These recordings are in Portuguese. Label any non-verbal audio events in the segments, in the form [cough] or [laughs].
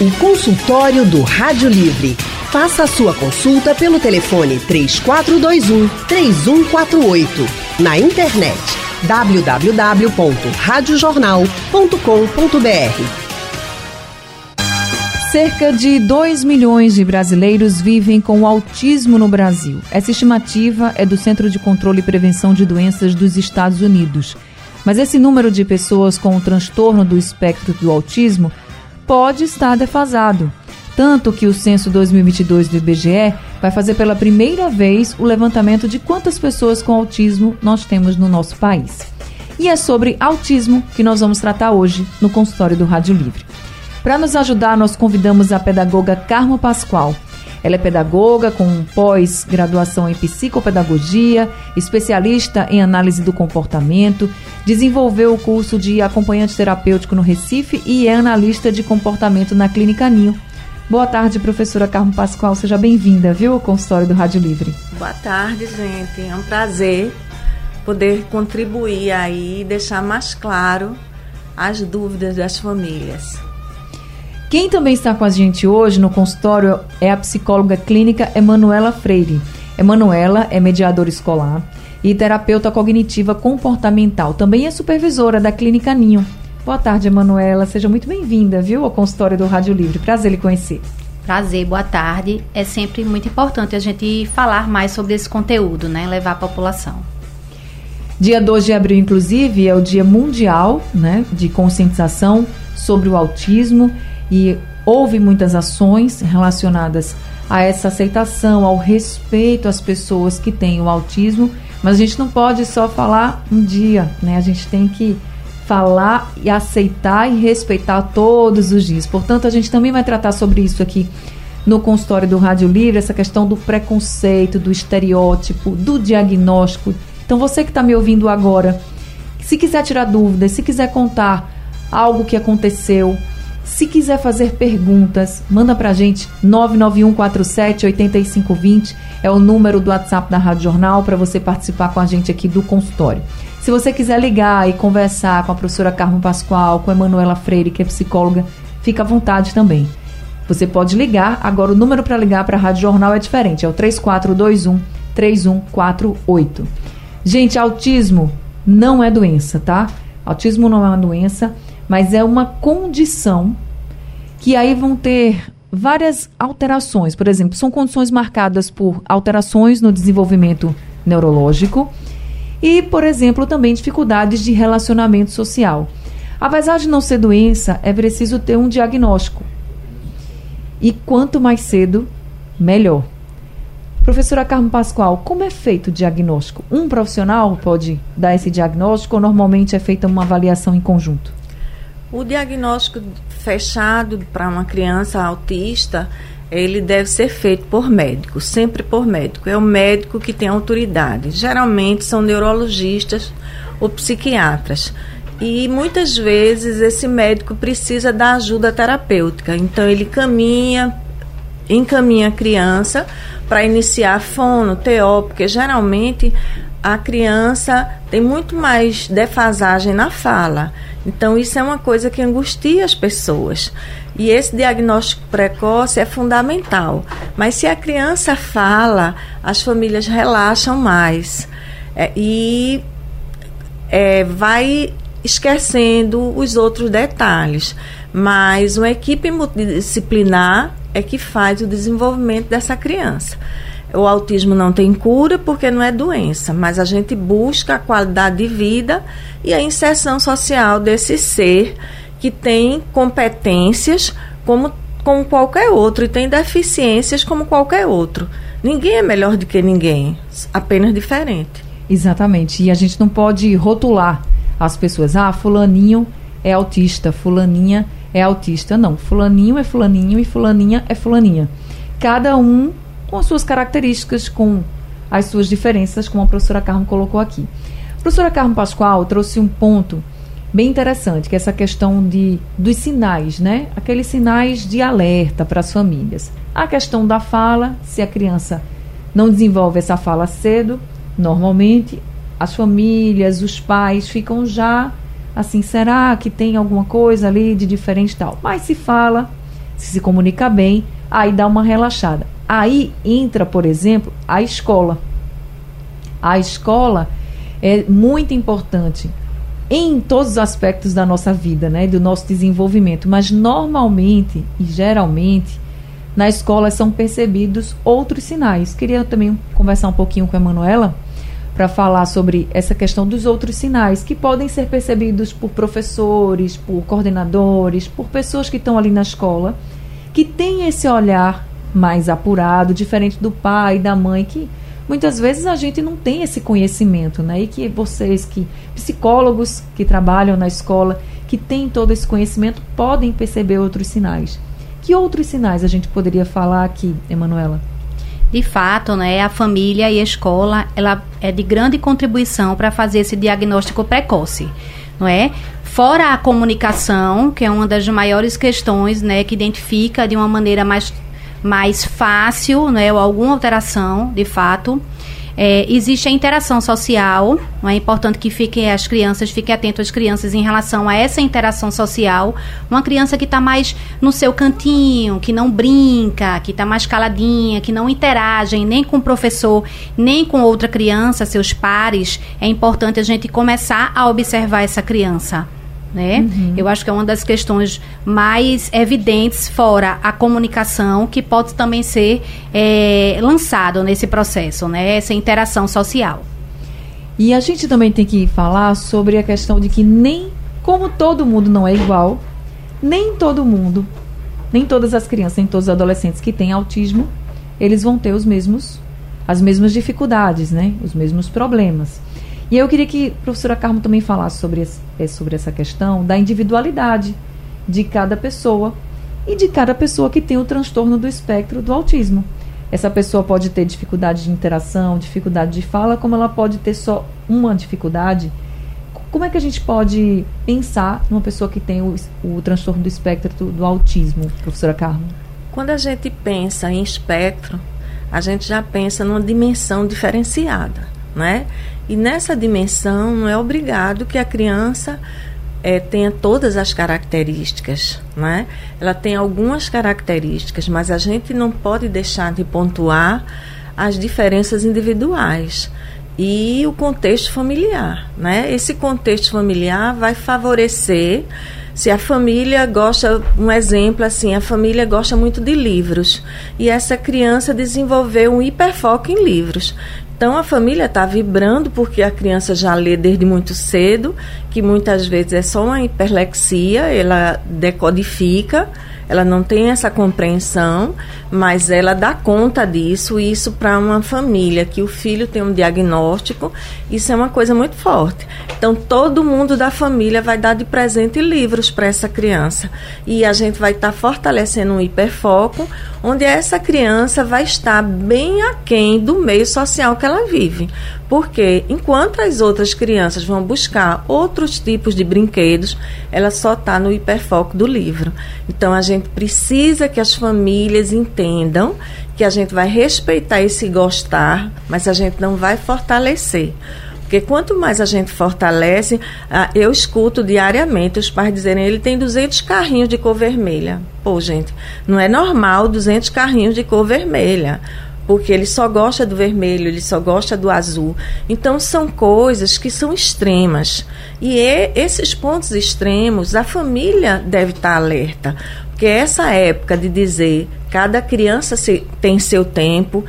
O consultório do Rádio Livre. Faça a sua consulta pelo telefone 3421 3148. Na internet www.radiojornal.com.br. Cerca de 2 milhões de brasileiros vivem com autismo no Brasil. Essa estimativa é do Centro de Controle e Prevenção de Doenças dos Estados Unidos. Mas esse número de pessoas com o transtorno do espectro do autismo pode estar defasado. Tanto que o censo 2022 do IBGE vai fazer pela primeira vez o levantamento de quantas pessoas com autismo nós temos no nosso país. E é sobre autismo que nós vamos tratar hoje no consultório do Rádio Livre. Para nos ajudar, nós convidamos a pedagoga Carmo Pascoal. Ela é pedagoga com pós-graduação em psicopedagogia, especialista em análise do comportamento, desenvolveu o curso de acompanhante terapêutico no Recife e é analista de comportamento na Clínica Ninho. Boa tarde, professora Carmo Pascoal. Seja bem-vinda, viu, ao consultório do Rádio Livre. Boa tarde, gente. É um prazer poder contribuir aí e deixar mais claro as dúvidas das famílias. Quem também está com a gente hoje no consultório é a psicóloga clínica Emanuela Freire. Emanuela é mediadora escolar e terapeuta cognitiva comportamental. Também é supervisora da Clínica Ninho. Boa tarde, Emanuela. Seja muito bem-vinda, viu, ao consultório do Rádio Livre. Prazer lhe conhecer. Prazer, boa tarde. É sempre muito importante a gente falar mais sobre esse conteúdo, né? Levar a população. Dia 2 de abril, inclusive, é o Dia Mundial né, de Conscientização sobre o Autismo e houve muitas ações relacionadas a essa aceitação, ao respeito às pessoas que têm o autismo, mas a gente não pode só falar um dia, né? A gente tem que falar e aceitar e respeitar todos os dias. Portanto, a gente também vai tratar sobre isso aqui no consultório do Rádio Livre, essa questão do preconceito, do estereótipo, do diagnóstico. Então, você que está me ouvindo agora, se quiser tirar dúvidas, se quiser contar algo que aconteceu, se quiser fazer perguntas, manda pra gente 99147 8520 é o número do WhatsApp da Rádio Jornal para você participar com a gente aqui do consultório. Se você quiser ligar e conversar com a professora Carmo Pascoal, com a Emanuela Freire, que é psicóloga, fica à vontade também. Você pode ligar, agora o número para ligar para a Rádio Jornal é diferente, é o 3421 3148. Gente, autismo não é doença, tá? Autismo não é uma doença mas é uma condição que aí vão ter várias alterações. Por exemplo, são condições marcadas por alterações no desenvolvimento neurológico e, por exemplo, também dificuldades de relacionamento social. Apesar de não ser doença, é preciso ter um diagnóstico. E quanto mais cedo, melhor. Professora Carmo Pascoal, como é feito o diagnóstico? Um profissional pode dar esse diagnóstico ou normalmente é feita uma avaliação em conjunto? O diagnóstico fechado para uma criança autista, ele deve ser feito por médico, sempre por médico. É o médico que tem autoridade. Geralmente são neurologistas ou psiquiatras. E muitas vezes esse médico precisa da ajuda terapêutica. Então ele caminha, encaminha a criança para iniciar fono, TO, porque geralmente a criança tem muito mais defasagem na fala. Então, isso é uma coisa que angustia as pessoas. E esse diagnóstico precoce é fundamental. Mas se a criança fala, as famílias relaxam mais. É, e é, vai esquecendo os outros detalhes. Mas uma equipe multidisciplinar é que faz o desenvolvimento dessa criança. O autismo não tem cura porque não é doença, mas a gente busca a qualidade de vida e a inserção social desse ser que tem competências como, como qualquer outro e tem deficiências como qualquer outro. Ninguém é melhor do que ninguém, apenas diferente. Exatamente. E a gente não pode rotular as pessoas. Ah, fulaninho é autista, fulaninha é autista. Não, fulaninho é fulaninho e fulaninha é fulaninha. Cada um com as suas características, com as suas diferenças, como a professora Carmo colocou aqui. A professora Carmo Pascoal trouxe um ponto bem interessante, que é essa questão de, dos sinais, né? Aqueles sinais de alerta para as famílias. A questão da fala, se a criança não desenvolve essa fala cedo, normalmente as famílias, os pais ficam já assim, será que tem alguma coisa ali de diferente tal? Mas se fala, se se comunica bem, aí dá uma relaxada. Aí entra, por exemplo, a escola. A escola é muito importante em todos os aspectos da nossa vida, né, do nosso desenvolvimento, mas normalmente e geralmente na escola são percebidos outros sinais. Queria também conversar um pouquinho com a Emanuela para falar sobre essa questão dos outros sinais que podem ser percebidos por professores, por coordenadores, por pessoas que estão ali na escola, que têm esse olhar mais apurado, diferente do pai, da mãe, que muitas vezes a gente não tem esse conhecimento, né? E que vocês que psicólogos que trabalham na escola, que têm todo esse conhecimento, podem perceber outros sinais. Que outros sinais a gente poderia falar aqui, Emanuela? De fato, né, a família e a escola, ela é de grande contribuição para fazer esse diagnóstico precoce, não é? Fora a comunicação, que é uma das maiores questões, né, que identifica de uma maneira mais mais fácil, né, alguma alteração, de fato. É, existe a interação social, não é importante que fiquem as crianças, fiquem atentos às crianças em relação a essa interação social. Uma criança que está mais no seu cantinho, que não brinca, que está mais caladinha, que não interage nem com o professor, nem com outra criança, seus pares, é importante a gente começar a observar essa criança né? Uhum. Eu acho que é uma das questões mais evidentes fora a comunicação que pode também ser é, lançado nesse processo, né? Essa interação social. E a gente também tem que falar sobre a questão de que nem como todo mundo não é igual, nem todo mundo, nem todas as crianças, nem todos os adolescentes que têm autismo, eles vão ter os mesmos as mesmas dificuldades, né? Os mesmos problemas. E eu queria que a professora Carmo também falasse sobre, esse, eh, sobre essa questão da individualidade de cada pessoa e de cada pessoa que tem o transtorno do espectro do autismo. Essa pessoa pode ter dificuldade de interação, dificuldade de fala, como ela pode ter só uma dificuldade. Como é que a gente pode pensar numa pessoa que tem o, o transtorno do espectro do, do autismo, professora Carmo? Quando a gente pensa em espectro, a gente já pensa numa dimensão diferenciada, né? E nessa dimensão não é obrigado que a criança é, tenha todas as características, né? Ela tem algumas características, mas a gente não pode deixar de pontuar as diferenças individuais e o contexto familiar, né? Esse contexto familiar vai favorecer se a família gosta, um exemplo assim, a família gosta muito de livros e essa criança desenvolveu um hiperfoco em livros. Então a família está vibrando porque a criança já lê desde muito cedo, que muitas vezes é só uma hiperlexia, ela decodifica ela não tem essa compreensão, mas ela dá conta disso. E isso para uma família que o filho tem um diagnóstico, isso é uma coisa muito forte. Então todo mundo da família vai dar de presente livros para essa criança e a gente vai estar tá fortalecendo um hiperfoco, onde essa criança vai estar bem aquém do meio social que ela vive. Porque enquanto as outras crianças vão buscar outros tipos de brinquedos, ela só está no hiperfoco do livro. Então a gente precisa que as famílias entendam que a gente vai respeitar esse gostar, mas a gente não vai fortalecer. Porque quanto mais a gente fortalece, eu escuto diariamente os pais dizerem ele tem 200 carrinhos de cor vermelha. Pô, gente, não é normal 200 carrinhos de cor vermelha porque ele só gosta do vermelho, ele só gosta do azul. Então são coisas que são extremas. E esses pontos extremos, a família deve estar alerta, porque essa época de dizer cada criança se, tem seu tempo,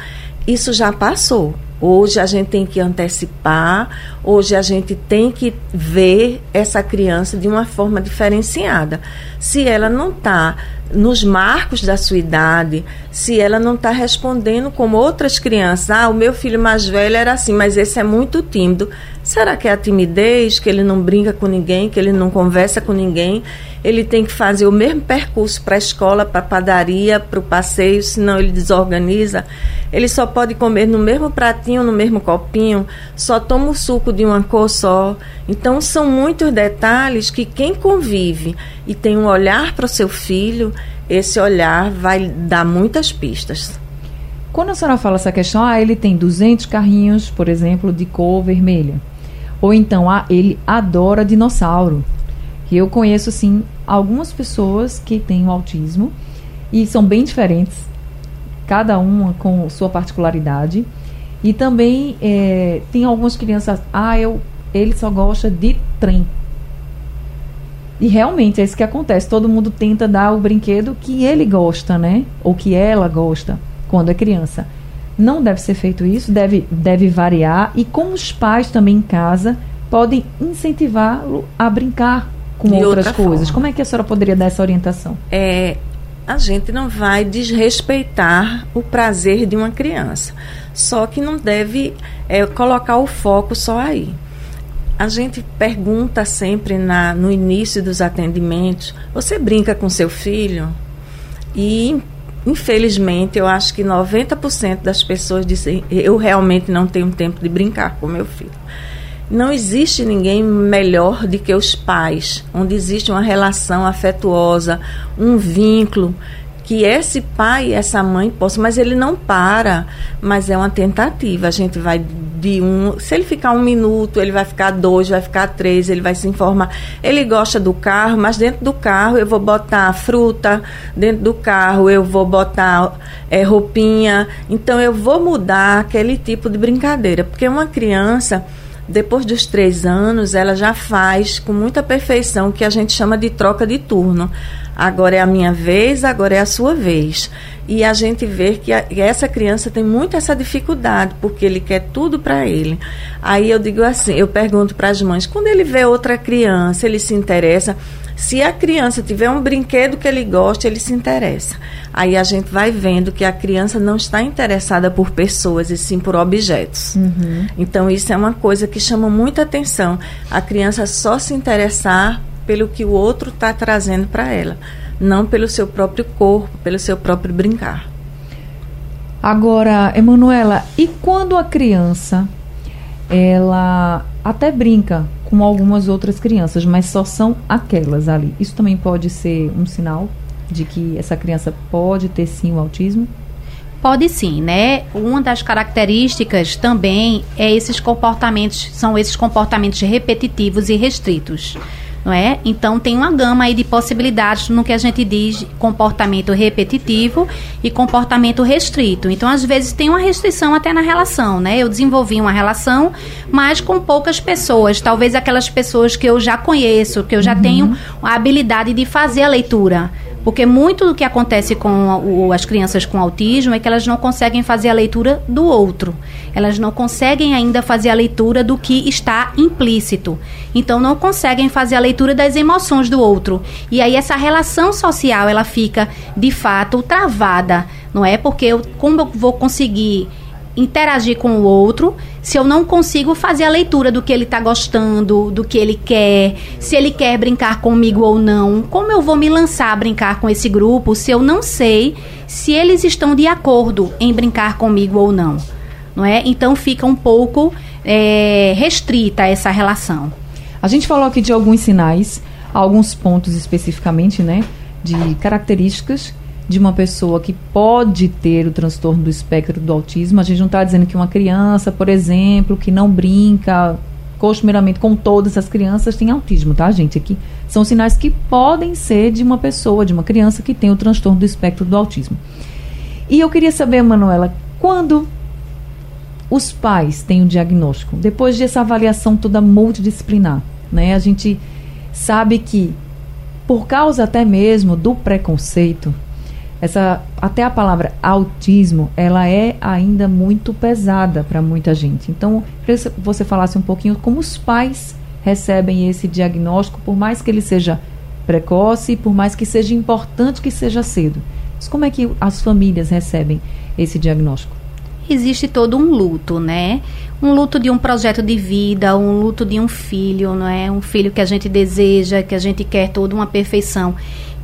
isso já passou. Hoje a gente tem que antecipar, hoje a gente tem que ver essa criança de uma forma diferenciada. Se ela não está nos marcos da sua idade, se ela não está respondendo como outras crianças, ah, o meu filho mais velho era assim, mas esse é muito tímido. Será que é a timidez, que ele não brinca com ninguém, que ele não conversa com ninguém? Ele tem que fazer o mesmo percurso para a escola, para a padaria, para o passeio, senão ele desorganiza. Ele só pode comer no mesmo pratinho, no mesmo copinho, só toma o suco de uma cor só. Então são muitos detalhes que quem convive e tem um olhar para o seu filho, esse olhar vai dar muitas pistas. Quando a senhora fala essa questão, ah, ele tem 200 carrinhos, por exemplo, de cor vermelha. Ou então, ah, ele adora dinossauro. Eu conheço, sim, algumas pessoas que têm o autismo e são bem diferentes, cada uma com sua particularidade. E também é, tem algumas crianças, ah, eu, ele só gosta de trem. E realmente é isso que acontece. Todo mundo tenta dar o brinquedo que ele gosta, né? Ou que ela gosta quando é criança. Não deve ser feito isso, deve, deve variar. E com os pais também em casa podem incentivá-lo a brincar com De outras outra coisas. forma. Como é que a senhora poderia dar essa orientação? é, a gente não vai desrespeitar o prazer de uma criança. Só que não deve é, colocar o foco só aí. A gente pergunta sempre na, no início dos atendimentos: você brinca com seu filho? E, infelizmente, eu acho que 90% das pessoas dizem: eu realmente não tenho tempo de brincar com meu filho. Não existe ninguém melhor do que os pais, onde existe uma relação afetuosa, um vínculo que esse pai essa mãe possam, mas ele não para, mas é uma tentativa. A gente vai de um, se ele ficar um minuto, ele vai ficar dois, vai ficar três, ele vai se informar. Ele gosta do carro, mas dentro do carro eu vou botar fruta, dentro do carro eu vou botar é, roupinha. Então eu vou mudar aquele tipo de brincadeira, porque uma criança depois dos três anos, ela já faz com muita perfeição o que a gente chama de troca de turno. Agora é a minha vez, agora é a sua vez. E a gente vê que, a, que essa criança tem muito essa dificuldade, porque ele quer tudo para ele. Aí eu digo assim, eu pergunto para as mães, quando ele vê outra criança, ele se interessa. Se a criança tiver um brinquedo que ele gosta, ele se interessa. Aí a gente vai vendo que a criança não está interessada por pessoas, e sim por objetos. Então isso é uma coisa que chama muita atenção. A criança só se interessar pelo que o outro está trazendo para ela, não pelo seu próprio corpo, pelo seu próprio brincar. Agora, Emanuela, e quando a criança ela até brinca com algumas outras crianças, mas só são aquelas ali? Isso também pode ser um sinal de que essa criança pode ter sim o autismo? Pode sim, né? Uma das características também é esses comportamentos, são esses comportamentos repetitivos e restritos. Não é? Então tem uma gama aí de possibilidades no que a gente diz comportamento repetitivo e comportamento restrito. Então às vezes tem uma restrição até na relação, né? Eu desenvolvi uma relação, mas com poucas pessoas, talvez aquelas pessoas que eu já conheço, que eu já tenho a habilidade de fazer a leitura. Porque muito do que acontece com o- as crianças com autismo é que elas não conseguem fazer a leitura do outro. Elas não conseguem ainda fazer a leitura do que está implícito. Então não conseguem fazer a leitura das emoções do outro. E aí essa relação social ela fica de fato travada, não é? Porque eu, como eu vou conseguir interagir com o outro se eu não consigo fazer a leitura do que ele está gostando, do que ele quer, se ele quer brincar comigo ou não. Como eu vou me lançar a brincar com esse grupo se eu não sei se eles estão de acordo em brincar comigo ou não? Não é? Então fica um pouco é, restrita essa relação. A gente falou aqui de alguns sinais, alguns pontos especificamente, né? De características de uma pessoa que pode ter o transtorno do espectro do autismo. A gente não está dizendo que uma criança, por exemplo, que não brinca costumeiramente com todas as crianças tem autismo, tá, gente? Aqui são sinais que podem ser de uma pessoa, de uma criança que tem o transtorno do espectro do autismo. E eu queria saber, Manuela, quando os pais têm o diagnóstico, depois dessa avaliação toda multidisciplinar, né? A gente sabe que por causa até mesmo do preconceito, essa até a palavra autismo, ela é ainda muito pesada para muita gente. Então, queria que você falasse um pouquinho como os pais recebem esse diagnóstico, por mais que ele seja precoce, por mais que seja importante que seja cedo. Mas como é que as famílias recebem esse diagnóstico? existe todo um luto, né? Um luto de um projeto de vida, um luto de um filho, não é? Um filho que a gente deseja, que a gente quer toda uma perfeição.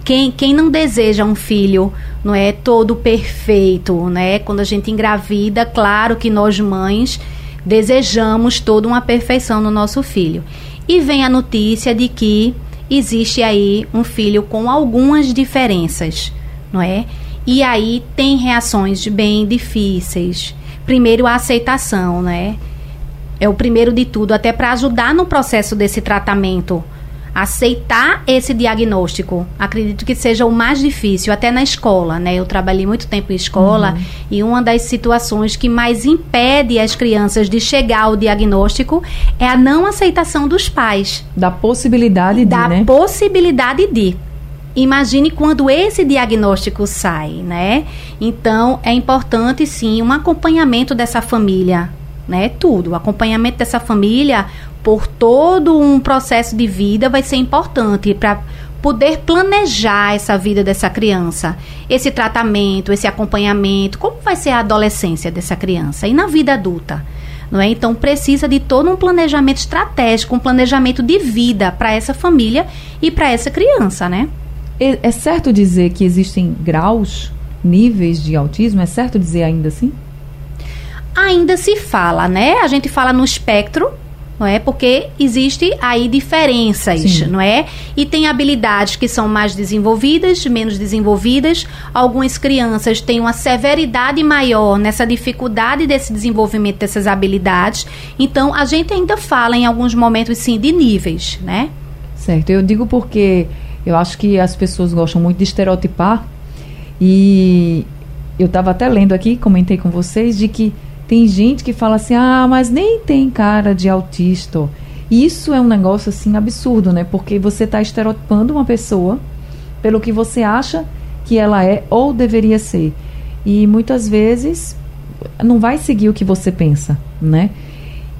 Quem, quem não deseja um filho, não é todo perfeito, né? Quando a gente engravida, claro que nós mães desejamos toda uma perfeição no nosso filho. E vem a notícia de que existe aí um filho com algumas diferenças, não é? E aí tem reações bem difíceis. Primeiro a aceitação, né? É o primeiro de tudo, até para ajudar no processo desse tratamento. Aceitar esse diagnóstico, acredito que seja o mais difícil, até na escola, né? Eu trabalhei muito tempo em escola uhum. e uma das situações que mais impede as crianças de chegar ao diagnóstico é a não aceitação dos pais. Da possibilidade de, da né? possibilidade de. Imagine quando esse diagnóstico sai, né? Então, é importante sim um acompanhamento dessa família, né? Tudo, o acompanhamento dessa família por todo um processo de vida vai ser importante para poder planejar essa vida dessa criança, esse tratamento, esse acompanhamento, como vai ser a adolescência dessa criança e na vida adulta. Não é? Então precisa de todo um planejamento estratégico, um planejamento de vida para essa família e para essa criança, né? É, é certo dizer que existem graus, níveis de autismo? É certo dizer ainda assim? Ainda se fala, né? A gente fala no espectro, não é? Porque existe aí diferenças, Sim. não é? E tem habilidades que são mais desenvolvidas, menos desenvolvidas. Algumas crianças têm uma severidade maior nessa dificuldade desse desenvolvimento dessas habilidades. Então, a gente ainda fala em alguns momentos sim de níveis, né? Certo. Eu digo porque eu acho que as pessoas gostam muito de estereotipar e eu estava até lendo aqui, comentei com vocês de que tem gente que fala assim: "Ah, mas nem tem cara de autista". Isso é um negócio assim absurdo, né? Porque você está estereotipando uma pessoa pelo que você acha que ela é ou deveria ser. E muitas vezes não vai seguir o que você pensa, né?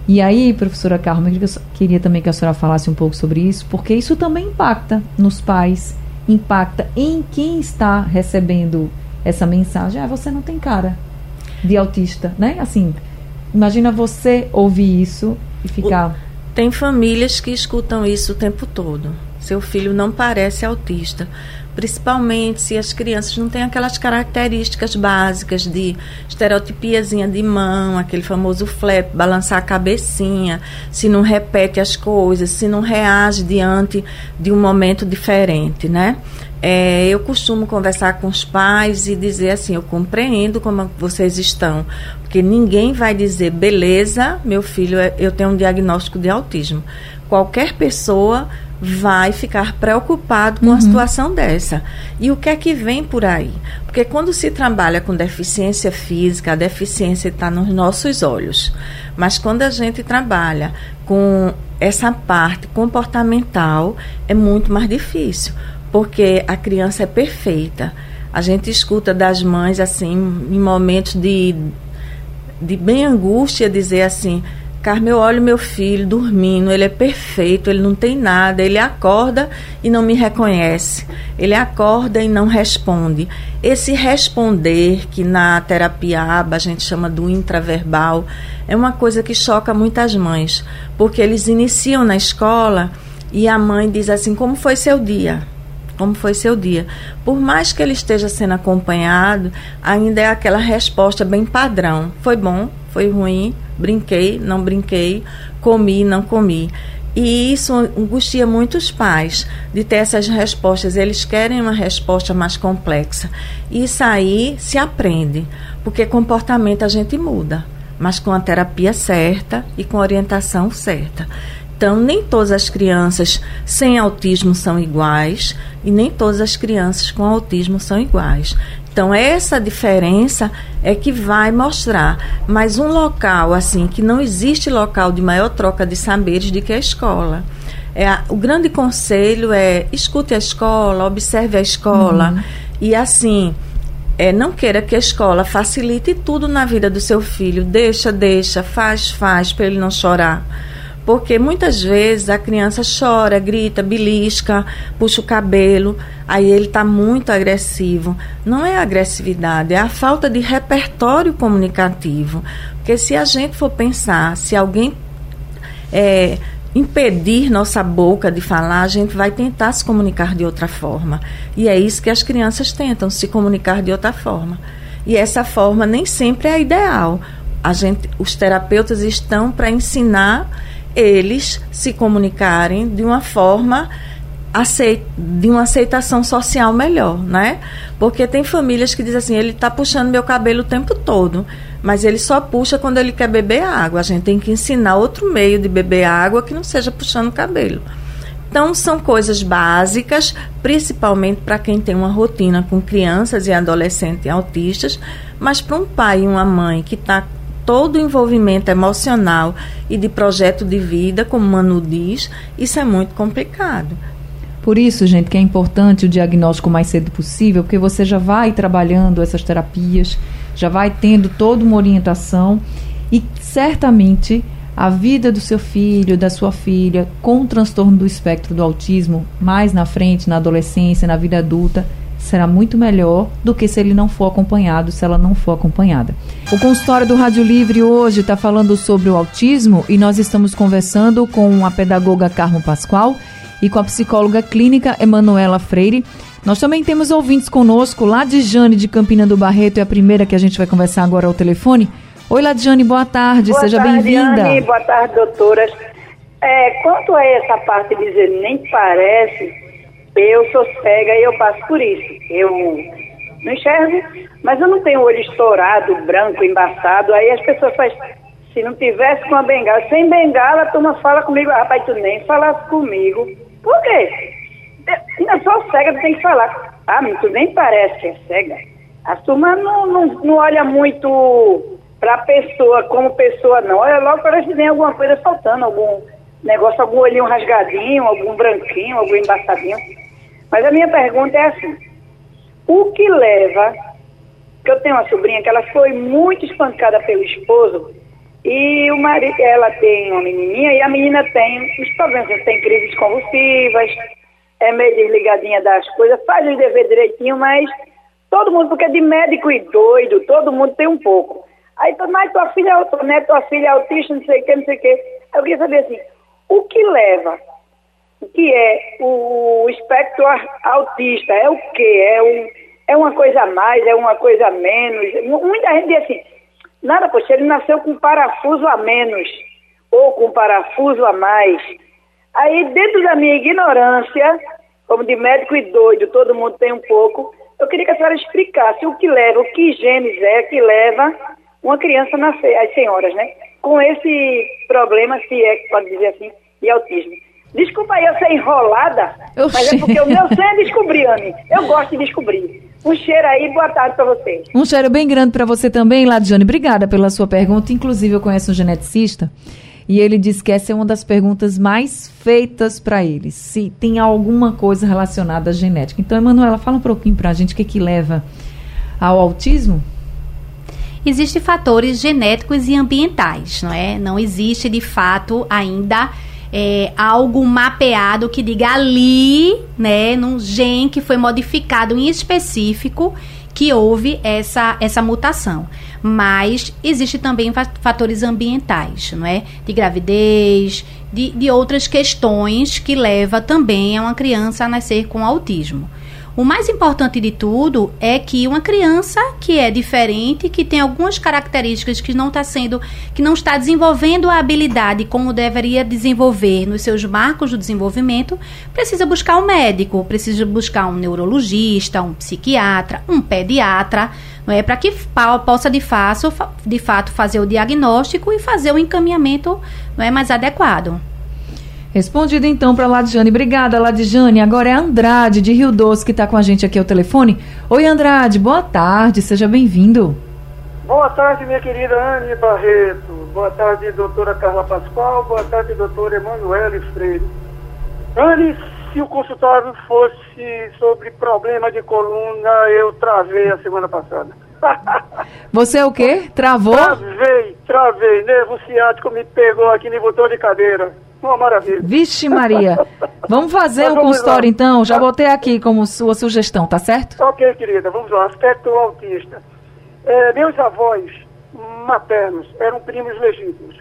E aí, professora Carmen, eu queria também que a senhora falasse um pouco sobre isso, porque isso também impacta nos pais, impacta em quem está recebendo essa mensagem. Ah, você não tem cara de autista, né? Assim, imagina você ouvir isso e ficar. Tem famílias que escutam isso o tempo todo. Seu filho não parece autista. Principalmente se as crianças não têm aquelas características básicas de estereotipiazinha de mão, aquele famoso flap, balançar a cabecinha, se não repete as coisas, se não reage diante de um momento diferente, né? É, eu costumo conversar com os pais e dizer assim: eu compreendo como vocês estão, porque ninguém vai dizer, beleza, meu filho, é, eu tenho um diagnóstico de autismo. Qualquer pessoa vai ficar preocupado com uhum. uma situação dessa. E o que é que vem por aí? Porque quando se trabalha com deficiência física, a deficiência está nos nossos olhos. Mas quando a gente trabalha com essa parte comportamental, é muito mais difícil porque a criança é perfeita. A gente escuta das mães, assim, em momentos de, de bem angústia, dizer assim: Carmen, eu olho meu filho dormindo, ele é perfeito, ele não tem nada, ele acorda e não me reconhece, ele acorda e não responde. Esse responder, que na terapia ABA a gente chama do intraverbal, é uma coisa que choca muitas mães, porque eles iniciam na escola e a mãe diz assim: Como foi seu dia? Como foi seu dia. Por mais que ele esteja sendo acompanhado, ainda é aquela resposta bem padrão. Foi bom, foi ruim, brinquei, não brinquei, comi, não comi. E isso angustia muitos pais de ter essas respostas. Eles querem uma resposta mais complexa. Isso aí se aprende, porque comportamento a gente muda, mas com a terapia certa e com a orientação certa. Então, nem todas as crianças sem autismo são iguais e nem todas as crianças com autismo são iguais. Então, essa diferença é que vai mostrar. Mas um local, assim, que não existe local de maior troca de saberes do que a escola. É, o grande conselho é escute a escola, observe a escola. Uhum. E, assim, é, não queira que a escola facilite tudo na vida do seu filho. Deixa, deixa, faz, faz, para ele não chorar porque muitas vezes a criança chora, grita, belisca, puxa o cabelo, aí ele está muito agressivo. Não é agressividade, é a falta de repertório comunicativo. Porque se a gente for pensar, se alguém é, impedir nossa boca de falar, a gente vai tentar se comunicar de outra forma. E é isso que as crianças tentam, se comunicar de outra forma. E essa forma nem sempre é a ideal. A gente, os terapeutas estão para ensinar eles se comunicarem de uma forma de uma aceitação social melhor, né? Porque tem famílias que dizem assim, ele está puxando meu cabelo o tempo todo, mas ele só puxa quando ele quer beber água. A gente tem que ensinar outro meio de beber água que não seja puxando o cabelo. Então, são coisas básicas, principalmente para quem tem uma rotina com crianças e adolescentes autistas, mas para um pai e uma mãe que está todo o envolvimento emocional e de projeto de vida, como Manu diz, isso é muito complicado. Por isso, gente, que é importante o diagnóstico o mais cedo possível, porque você já vai trabalhando essas terapias, já vai tendo toda uma orientação e certamente a vida do seu filho, da sua filha, com o transtorno do espectro do autismo, mais na frente, na adolescência, na vida adulta, será muito melhor do que se ele não for acompanhado, se ela não for acompanhada. O consultório do Rádio Livre hoje está falando sobre o autismo e nós estamos conversando com a pedagoga Carmo Pascoal e com a psicóloga clínica Emanuela Freire. Nós também temos ouvintes conosco, lá de Jane de Campina do Barreto, é a primeira que a gente vai conversar agora ao telefone. Oi, Ladiane, boa tarde, boa seja bem-vinda. Boa tarde, doutoras. É, quanto a essa parte de dizer nem parece, eu sou cega e eu passo por isso. Eu não enxergo, mas eu não tenho olho estourado, branco, embaçado. Aí as pessoas fazem, se não tivesse com a bengala, sem bengala, a turma fala comigo, rapaz, tu nem falasse comigo. Por quê? Eu sou cega, tu tem que falar. Ah, tu nem parece que é cega. A turma não, não, não olha muito para a pessoa como pessoa, não. Olha logo para se tem alguma coisa faltando, algum negócio, algum olhinho rasgadinho, algum branquinho, algum embaçadinho. Mas a minha pergunta é assim: o que leva. Que eu tenho uma sobrinha que ela foi muito espancada pelo esposo e o marido, ela tem uma menininha e a menina tem os problemas, tem crises convulsivas, é meio desligadinha das coisas, faz o dever direitinho, mas todo mundo, porque de médico e doido, todo mundo tem um pouco. Aí, mas tua filha é né? Tua filha é autista, não sei o que, não sei o que. Eu queria saber assim, o que leva? O que é o espectro autista? É o quê? É, um, é uma coisa a mais, é uma coisa a menos? Muita gente diz assim, nada, poxa, ele nasceu com parafuso a menos, ou com parafuso a mais. Aí, dentro da minha ignorância, como de médico e doido, todo mundo tem um pouco, eu queria que a senhora explicasse o que leva, o que genes é que leva uma criança nascer, as senhoras, né? Com esse problema, se é que pode dizer assim, de autismo. Desculpa aí eu ser enrolada, Oxi. mas é porque o meu [laughs] sonho é descobrir, Anne. Eu gosto de descobrir. Um cheiro aí, boa tarde para vocês. Um cheiro bem grande para você também, Ladiane. Obrigada pela sua pergunta. Inclusive, eu conheço um geneticista e ele diz que essa é uma das perguntas mais feitas para ele, se tem alguma coisa relacionada à genética. Então, Emanuela, fala um pouquinho para a gente o que, que leva ao autismo existem fatores genéticos e ambientais, não é? Não existe de fato ainda é, algo mapeado que diga ali, né, num gene que foi modificado em específico que houve essa, essa mutação. Mas existe também fatores ambientais, não é? De gravidez, de, de outras questões que leva também a uma criança a nascer com autismo. O mais importante de tudo é que uma criança que é diferente, que tem algumas características que não está sendo, que não está desenvolvendo a habilidade como deveria desenvolver nos seus marcos do desenvolvimento, precisa buscar um médico, precisa buscar um neurologista, um psiquiatra, um pediatra, não é para que possa de fato, de fato fazer o diagnóstico e fazer o encaminhamento não é mais adequado. Respondido então para Ladjane. Obrigada, Ladjane. Agora é Andrade, de Rio Doce, que está com a gente aqui ao telefone. Oi, Andrade, boa tarde, seja bem-vindo. Boa tarde, minha querida Anne Barreto. Boa tarde, doutora Carla Pascoal. Boa tarde, doutora Emanuele Freire. Anne, se o consultório fosse sobre problema de coluna, eu travei a semana passada. [laughs] Você é o quê? Travou? Travei, travei. Nervo ciático me pegou aqui me botou de cadeira. Uma maravilha. Vixe Maria. Vamos fazer o um consultório então. Já botei aqui como sua sugestão, tá certo? Ok, querida. Vamos lá. Aspecto autista. É, meus avós maternos eram primos legítimos.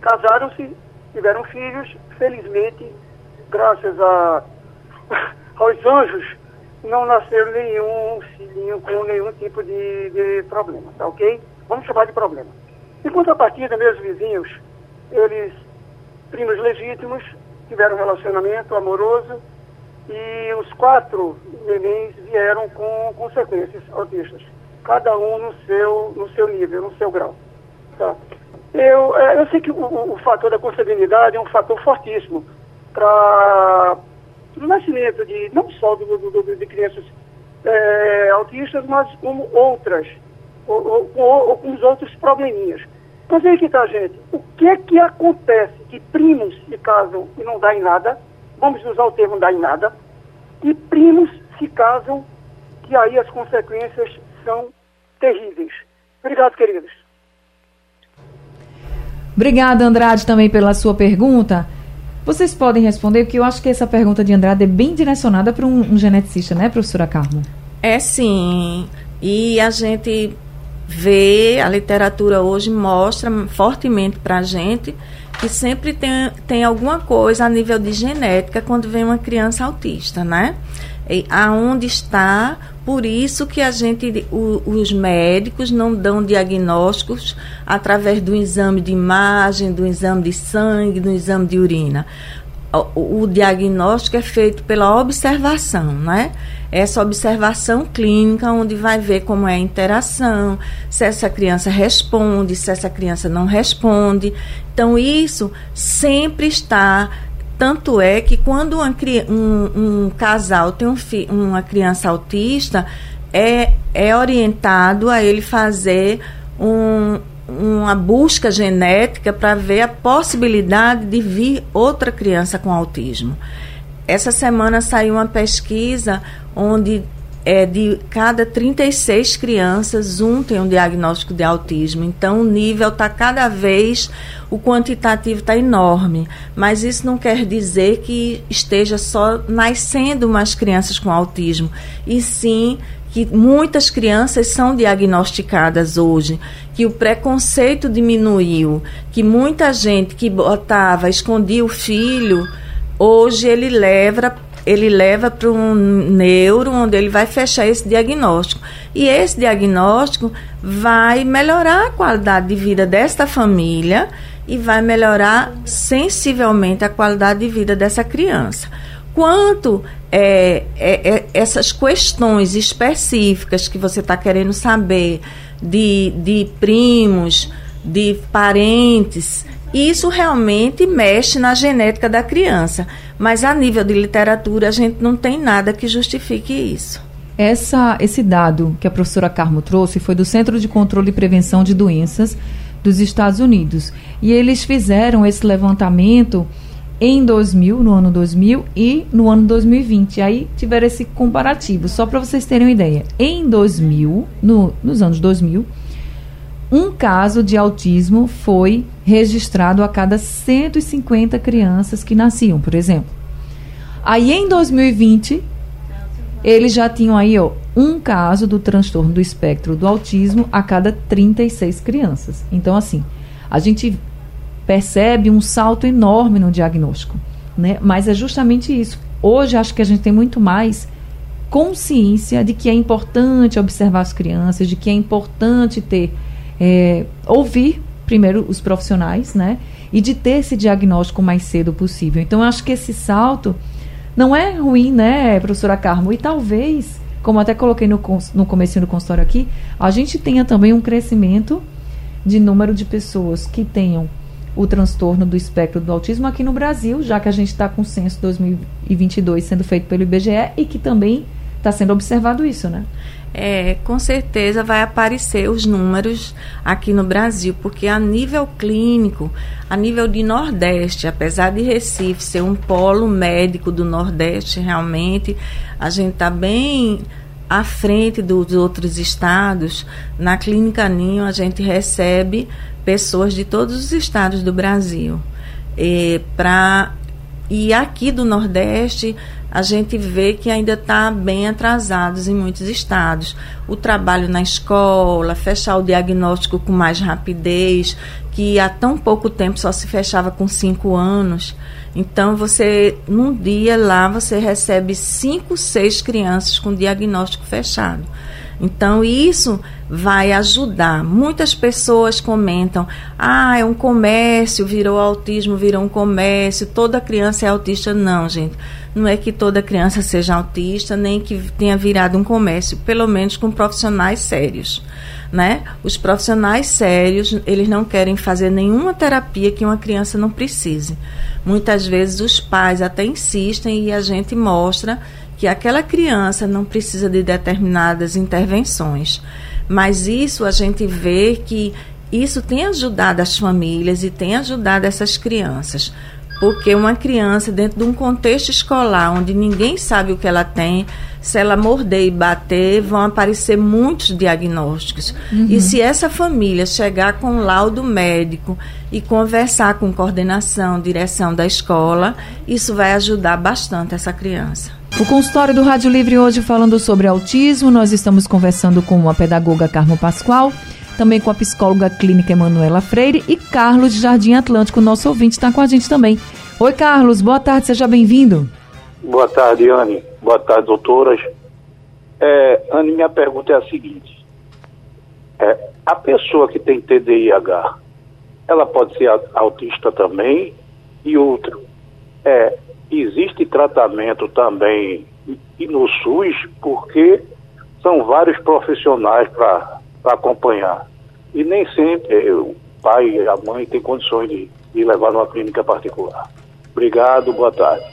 Casaram-se, tiveram filhos. Felizmente, graças a, [laughs] aos anjos, não nasceu nenhum filhinho com nenhum tipo de, de problema, tá ok? Vamos chamar de problema. Em contrapartida, meus vizinhos, eles primos legítimos, tiveram um relacionamento amoroso e os quatro nenéns vieram com consequências autistas, cada um no seu, no seu nível, no seu grau. Tá? Eu, é, eu sei que o, o fator da consanguinidade é um fator fortíssimo, para o nascimento de não só do, do, do, de crianças é, autistas, mas como outras, ou, ou, ou, com os outros probleminhas. Mas aí que está, gente. O que é que acontece que primos se casam e não dá em nada? Vamos usar o termo dar em nada. E primos se casam e aí as consequências são terríveis. Obrigado, queridos. Obrigada, Andrade, também pela sua pergunta. Vocês podem responder, porque eu acho que essa pergunta de Andrade é bem direcionada para um, um geneticista, né, professora Carmo? É sim. E a gente vê, a literatura hoje mostra fortemente para a gente que sempre tem, tem alguma coisa a nível de genética quando vem uma criança autista, né? E aonde está, por isso que a gente, o, os médicos não dão diagnósticos através do exame de imagem, do exame de sangue, do exame de urina. O, o diagnóstico é feito pela observação, né? Essa observação clínica, onde vai ver como é a interação, se essa criança responde, se essa criança não responde. Então, isso sempre está. Tanto é que quando uma, um, um casal tem um uma criança autista, é, é orientado a ele fazer um, uma busca genética para ver a possibilidade de vir outra criança com autismo. Essa semana saiu uma pesquisa onde é, de cada 36 crianças, um tem um diagnóstico de autismo. Então, o nível está cada vez, o quantitativo está enorme. Mas isso não quer dizer que esteja só nascendo mais crianças com autismo, e sim que muitas crianças são diagnosticadas hoje, que o preconceito diminuiu, que muita gente que botava, escondia o filho Hoje ele leva ele leva para um neuro onde ele vai fechar esse diagnóstico. E esse diagnóstico vai melhorar a qualidade de vida desta família e vai melhorar sensivelmente a qualidade de vida dessa criança. Quanto é, é, é essas questões específicas que você está querendo saber de, de primos, de parentes, isso realmente mexe na genética da criança, mas a nível de literatura a gente não tem nada que justifique isso. Essa, esse dado que a professora Carmo trouxe foi do Centro de Controle e Prevenção de Doenças dos Estados Unidos. E eles fizeram esse levantamento em 2000, no ano 2000 e no ano 2020. Aí tiveram esse comparativo, só para vocês terem uma ideia. Em 2000, no, nos anos 2000, um caso de autismo foi registrado a cada 150 crianças que nasciam, por exemplo. Aí em 2020, eles já tinham aí ó, um caso do transtorno do espectro do autismo a cada 36 crianças. Então, assim, a gente percebe um salto enorme no diagnóstico. Né? Mas é justamente isso. Hoje acho que a gente tem muito mais consciência de que é importante observar as crianças, de que é importante ter é, ouvir primeiro os profissionais, né? E de ter esse diagnóstico o mais cedo possível. Então, eu acho que esse salto não é ruim, né, professora Carmo? E talvez, como até coloquei no, no começo do consultório aqui, a gente tenha também um crescimento de número de pessoas que tenham o transtorno do espectro do autismo aqui no Brasil, já que a gente está com o censo 2022 sendo feito pelo IBGE e que também está sendo observado isso, né? É, com certeza vai aparecer os números aqui no Brasil, porque a nível clínico, a nível de Nordeste, apesar de Recife ser um polo médico do Nordeste, realmente, a gente está bem à frente dos outros estados. Na Clínica Ninho, a gente recebe pessoas de todos os estados do Brasil. E, pra, e aqui do Nordeste, a gente vê que ainda está bem atrasados em muitos estados. O trabalho na escola, fechar o diagnóstico com mais rapidez, que há tão pouco tempo só se fechava com cinco anos. Então, você, num dia lá, você recebe cinco, seis crianças com diagnóstico fechado. Então, isso vai ajudar. Muitas pessoas comentam: ah, é um comércio, virou autismo, virou um comércio, toda criança é autista. Não, gente. Não é que toda criança seja autista, nem que tenha virado um comércio, pelo menos com profissionais sérios. Né? Os profissionais sérios, eles não querem fazer nenhuma terapia que uma criança não precise. Muitas vezes os pais até insistem e a gente mostra que aquela criança não precisa de determinadas intervenções. Mas isso a gente vê que isso tem ajudado as famílias e tem ajudado essas crianças. Porque uma criança, dentro de um contexto escolar, onde ninguém sabe o que ela tem, se ela morder e bater, vão aparecer muitos diagnósticos. Uhum. E se essa família chegar com um laudo médico e conversar com coordenação, direção da escola, isso vai ajudar bastante essa criança. O consultório do Rádio Livre hoje falando sobre autismo. Nós estamos conversando com a pedagoga Carmo Pascoal, também com a psicóloga clínica Emanuela Freire e Carlos de Jardim Atlântico, nosso ouvinte, está com a gente também. Oi, Carlos, boa tarde, seja bem-vindo. Boa tarde, Anne. Boa tarde, doutoras. É, Anne, minha pergunta é a seguinte: é, a pessoa que tem TDIH, ela pode ser autista também? E outro, é, existe tratamento também e no SUS, porque são vários profissionais para acompanhar. E nem sempre o pai e a mãe têm condições de, de levar numa clínica particular. Obrigado, boa tarde.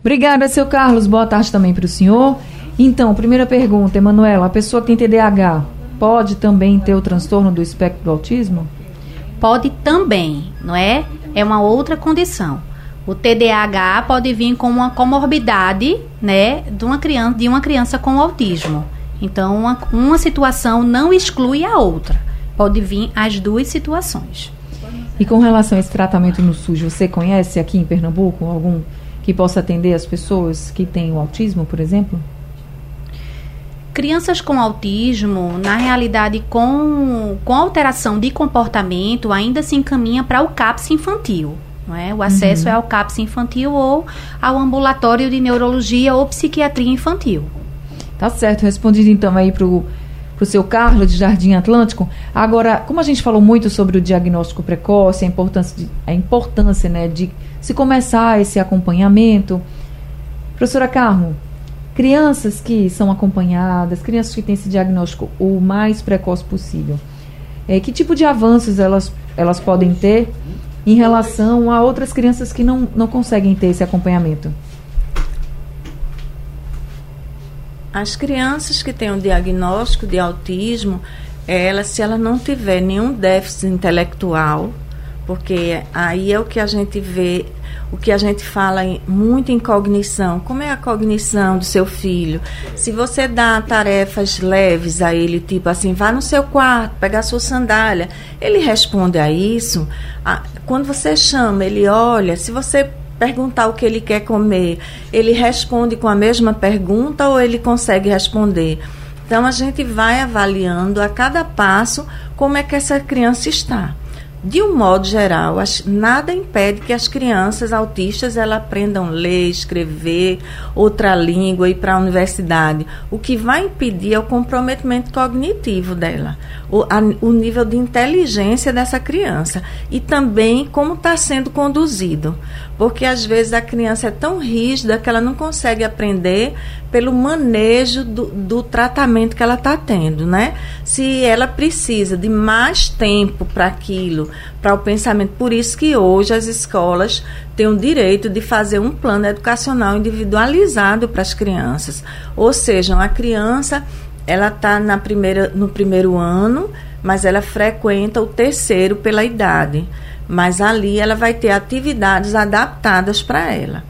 Obrigada, seu Carlos. Boa tarde também para o senhor. Então, primeira pergunta, Emanuela, a pessoa que tem TDAH pode também ter o transtorno do espectro do autismo? Pode também, não é? É uma outra condição. O TDAH pode vir como uma comorbidade, né, de uma criança, de uma criança com autismo. Então, uma, uma situação não exclui a outra. Pode vir as duas situações. E com relação a esse tratamento no SUS, você conhece aqui em Pernambuco algum que possa atender as pessoas que têm o autismo, por exemplo? Crianças com autismo, na realidade, com, com alteração de comportamento, ainda se encaminha para o CAPS infantil. É? O acesso uhum. é ao CAPS infantil ou ao ambulatório de neurologia ou psiquiatria infantil. Tá certo, respondido então aí para o seu Carlos de Jardim Atlântico. Agora, como a gente falou muito sobre o diagnóstico precoce, a importância, de, a importância né, de se começar esse acompanhamento. Professora Carmo, crianças que são acompanhadas, crianças que têm esse diagnóstico o mais precoce possível, é, que tipo de avanços elas, elas podem ter em relação a outras crianças que não, não conseguem ter esse acompanhamento? As crianças que têm um diagnóstico de autismo, elas, se ela não tiver nenhum déficit intelectual, porque aí é o que a gente vê, o que a gente fala em, muito em cognição. Como é a cognição do seu filho? Se você dá tarefas leves a ele, tipo assim, vá no seu quarto, pegar sua sandália, ele responde a isso. A, quando você chama, ele olha. Se você perguntar o que ele quer comer, ele responde com a mesma pergunta ou ele consegue responder? Então a gente vai avaliando a cada passo como é que essa criança está de um modo geral, as, nada impede que as crianças autistas elas aprendam a ler, escrever, outra língua e para a universidade. O que vai impedir é o comprometimento cognitivo dela, o, a, o nível de inteligência dessa criança e também como está sendo conduzido. Porque às vezes a criança é tão rígida que ela não consegue aprender pelo manejo do, do tratamento que ela está tendo, né? Se ela precisa de mais tempo para aquilo, para o pensamento, por isso que hoje as escolas têm o direito de fazer um plano educacional individualizado para as crianças. Ou seja, a criança ela está na primeira, no primeiro ano, mas ela frequenta o terceiro pela idade. Mas ali ela vai ter atividades adaptadas para ela.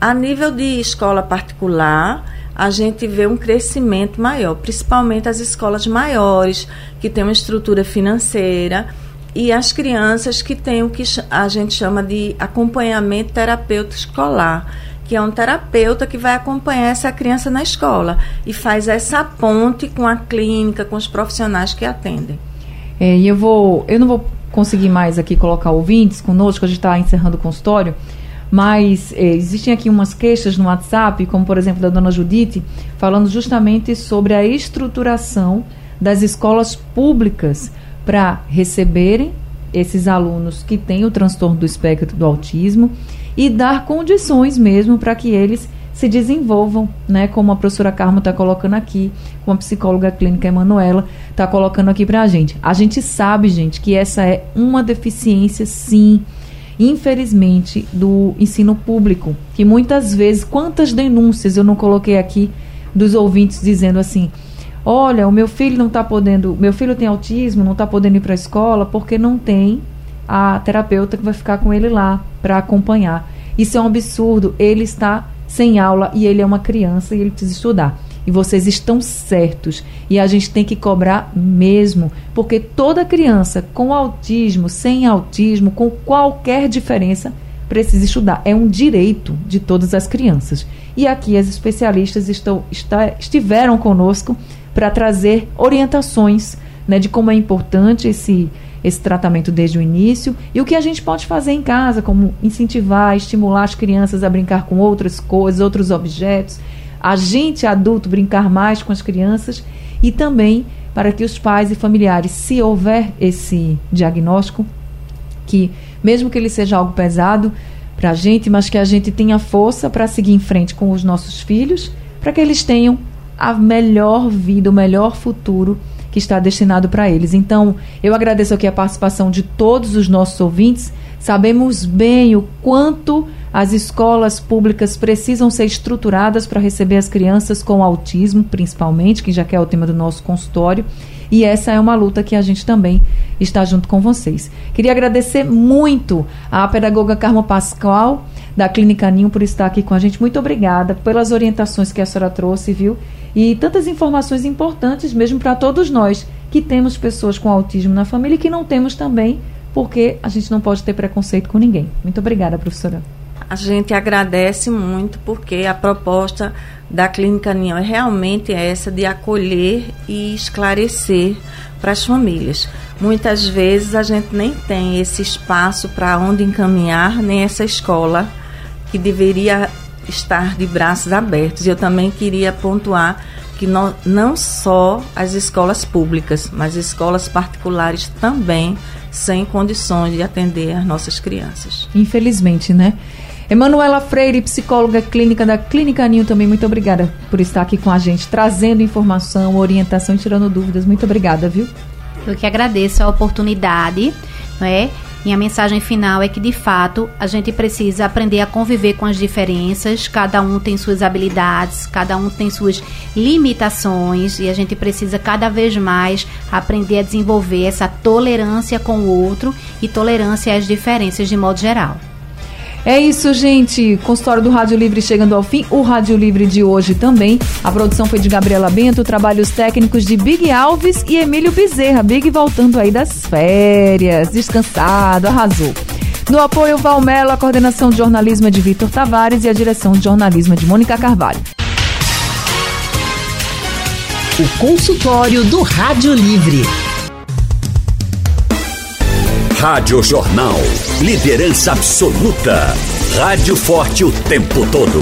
A nível de escola particular, a gente vê um crescimento maior, principalmente as escolas maiores, que têm uma estrutura financeira, e as crianças que têm o que a gente chama de acompanhamento terapêutico escolar, que é um terapeuta que vai acompanhar essa criança na escola e faz essa ponte com a clínica, com os profissionais que atendem. É, e eu vou, eu não vou conseguir mais aqui colocar ouvintes conosco, a gente está encerrando o consultório, mas eh, existem aqui umas queixas no WhatsApp, como por exemplo da dona Judite, falando justamente sobre a estruturação das escolas públicas para receberem esses alunos que têm o transtorno do espectro do autismo e dar condições mesmo para que eles se desenvolvam, né? Como a professora Carmo está colocando aqui, como a psicóloga clínica Emanuela está colocando aqui para a gente. A gente sabe, gente, que essa é uma deficiência, sim infelizmente, do ensino público, que muitas vezes, quantas denúncias eu não coloquei aqui dos ouvintes dizendo assim: olha, o meu filho não está podendo, meu filho tem autismo, não está podendo ir para a escola porque não tem a terapeuta que vai ficar com ele lá para acompanhar. Isso é um absurdo. Ele está sem aula e ele é uma criança e ele precisa estudar. E vocês estão certos. E a gente tem que cobrar mesmo. Porque toda criança com autismo, sem autismo, com qualquer diferença, precisa estudar. É um direito de todas as crianças. E aqui as especialistas estão, está, estiveram conosco para trazer orientações né, de como é importante esse, esse tratamento desde o início e o que a gente pode fazer em casa, como incentivar, estimular as crianças a brincar com outras coisas, outros objetos a gente adulto brincar mais com as crianças e também para que os pais e familiares, se houver esse diagnóstico, que mesmo que ele seja algo pesado para a gente, mas que a gente tenha força para seguir em frente com os nossos filhos, para que eles tenham a melhor vida, o melhor futuro que está destinado para eles. Então, eu agradeço aqui a participação de todos os nossos ouvintes. Sabemos bem o quanto as escolas públicas precisam ser estruturadas para receber as crianças com autismo, principalmente, que já que é o tema do nosso consultório. E essa é uma luta que a gente também está junto com vocês. Queria agradecer muito à pedagoga Carmo Pascoal, da Clínica Ninho, por estar aqui com a gente. Muito obrigada pelas orientações que a senhora trouxe, viu? E tantas informações importantes mesmo para todos nós que temos pessoas com autismo na família e que não temos também, porque a gente não pode ter preconceito com ninguém. Muito obrigada, professora. A gente agradece muito porque a proposta da Clínica Ninho é realmente essa de acolher e esclarecer para as famílias. Muitas vezes a gente nem tem esse espaço para onde encaminhar, nem essa escola que deveria estar de braços abertos. Eu também queria pontuar que não, não só as escolas públicas, mas escolas particulares também sem condições de atender as nossas crianças. Infelizmente, né? Emanuela Freire, psicóloga clínica da Clínica Ninho, também muito obrigada por estar aqui com a gente, trazendo informação, orientação e tirando dúvidas. Muito obrigada, viu? Eu que agradeço a oportunidade, não é? Minha mensagem final é que, de fato, a gente precisa aprender a conviver com as diferenças. Cada um tem suas habilidades, cada um tem suas limitações e a gente precisa cada vez mais aprender a desenvolver essa tolerância com o outro e tolerância às diferenças de modo geral. É isso, gente. Consultório do Rádio Livre chegando ao fim. O Rádio Livre de hoje também. A produção foi de Gabriela Bento, trabalhos técnicos de Big Alves e Emílio Bezerra. Big voltando aí das férias, descansado, arrasou. No apoio, Valmelo, a coordenação de jornalismo é de Vitor Tavares e a direção de jornalismo é de Mônica Carvalho. O consultório do Rádio Livre. Rádio Jornal. Liderança absoluta. Rádio forte o tempo todo.